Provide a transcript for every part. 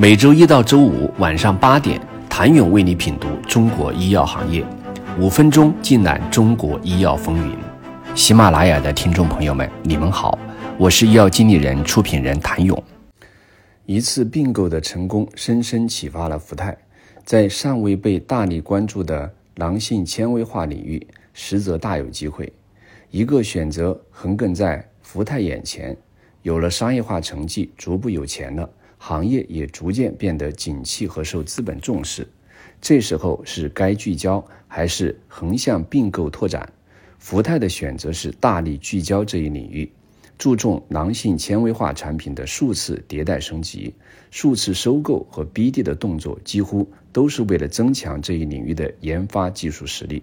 每周一到周五晚上八点，谭勇为你品读中国医药行业，五分钟尽览中国医药风云。喜马拉雅的听众朋友们，你们好，我是医药经理人、出品人谭勇。一次并购的成功，深深启发了福泰，在尚未被大力关注的囊性纤维化领域，实则大有机会。一个选择横亘在福泰眼前，有了商业化成绩，逐步有钱了。行业也逐渐变得景气和受资本重视，这时候是该聚焦还是横向并购拓展？福泰的选择是大力聚焦这一领域，注重囊性纤维化产品的数次迭代升级、数次收购和 BD 的动作，几乎都是为了增强这一领域的研发技术实力。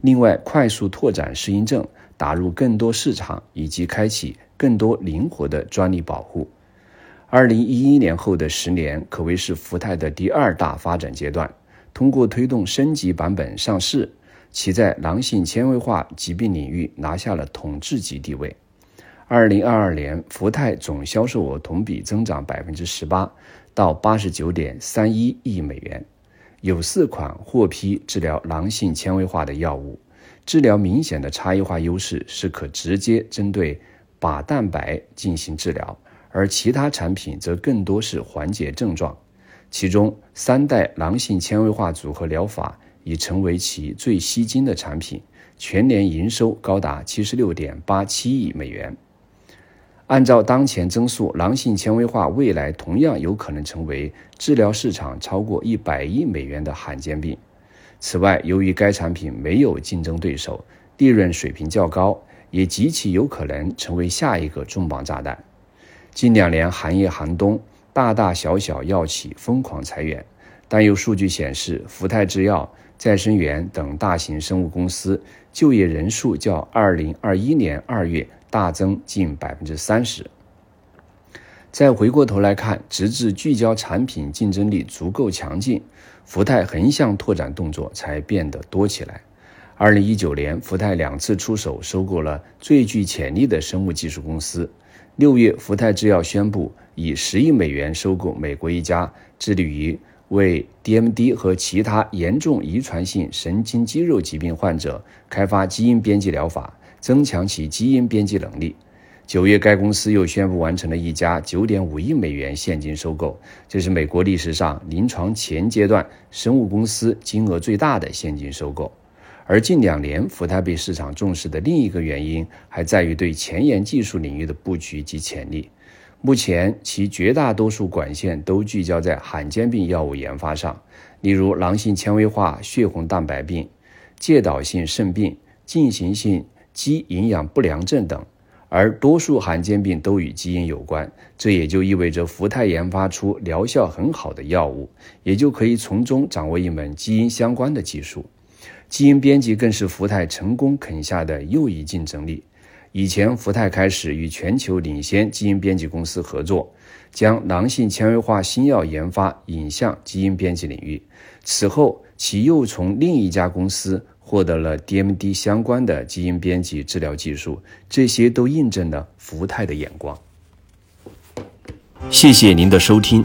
另外，快速拓展适应症，打入更多市场，以及开启更多灵活的专利保护。二零一一年后的十年可谓是福泰的第二大发展阶段。通过推动升级版本上市，其在囊性纤维化疾病领域拿下了统治级地位。二零二二年，福泰总销售额同比增长百分之十八，到八十九点三一亿美元，有四款获批治疗囊性纤维化的药物，治疗明显的差异化优势是可直接针对靶蛋白进行治疗。而其他产品则更多是缓解症状，其中三代囊性纤维化组合疗法已成为其最吸金的产品，全年营收高达七十六点八七亿美元。按照当前增速，囊性纤维化未来同样有可能成为治疗市场超过一百亿美元的罕见病。此外，由于该产品没有竞争对手，利润水平较高，也极其有可能成为下一个重磅炸弹。近两年行业寒冬，大大小小药企疯狂裁员，但有数据显示，福泰制药、再生元等大型生物公司就业人数较2021年2月大增近百分之三十。再回过头来看，直至聚焦产品竞争力足够强劲，福泰横向拓展动作才变得多起来。2019年，福泰两次出手收购了最具潜力的生物技术公司。六月，福泰制药宣布以十亿美元收购美国一家致力于为 DMD 和其他严重遗传性神经肌肉疾病患者开发基因编辑疗法，增强其基因编辑能力。九月，该公司又宣布完成了一家九点五亿美元现金收购，这是美国历史上临床前阶段生物公司金额最大的现金收购。而近两年，福泰被市场重视的另一个原因，还在于对前沿技术领域的布局及潜力。目前，其绝大多数管线都聚焦在罕见病药物研发上，例如囊性纤维化血红蛋白病、介导性肾病、进行性肌营养不良症等。而多数罕见病都与基因有关，这也就意味着福泰研发出疗效很好的药物，也就可以从中掌握一门基因相关的技术。基因编辑更是福泰成功啃下的又一竞争力。以前，福泰开始与全球领先基因编辑公司合作，将囊性纤维化新药研发引向基因编辑领域。此后，其又从另一家公司获得了 DMD 相关的基因编辑治疗技术，这些都印证了福泰的眼光。谢谢您的收听。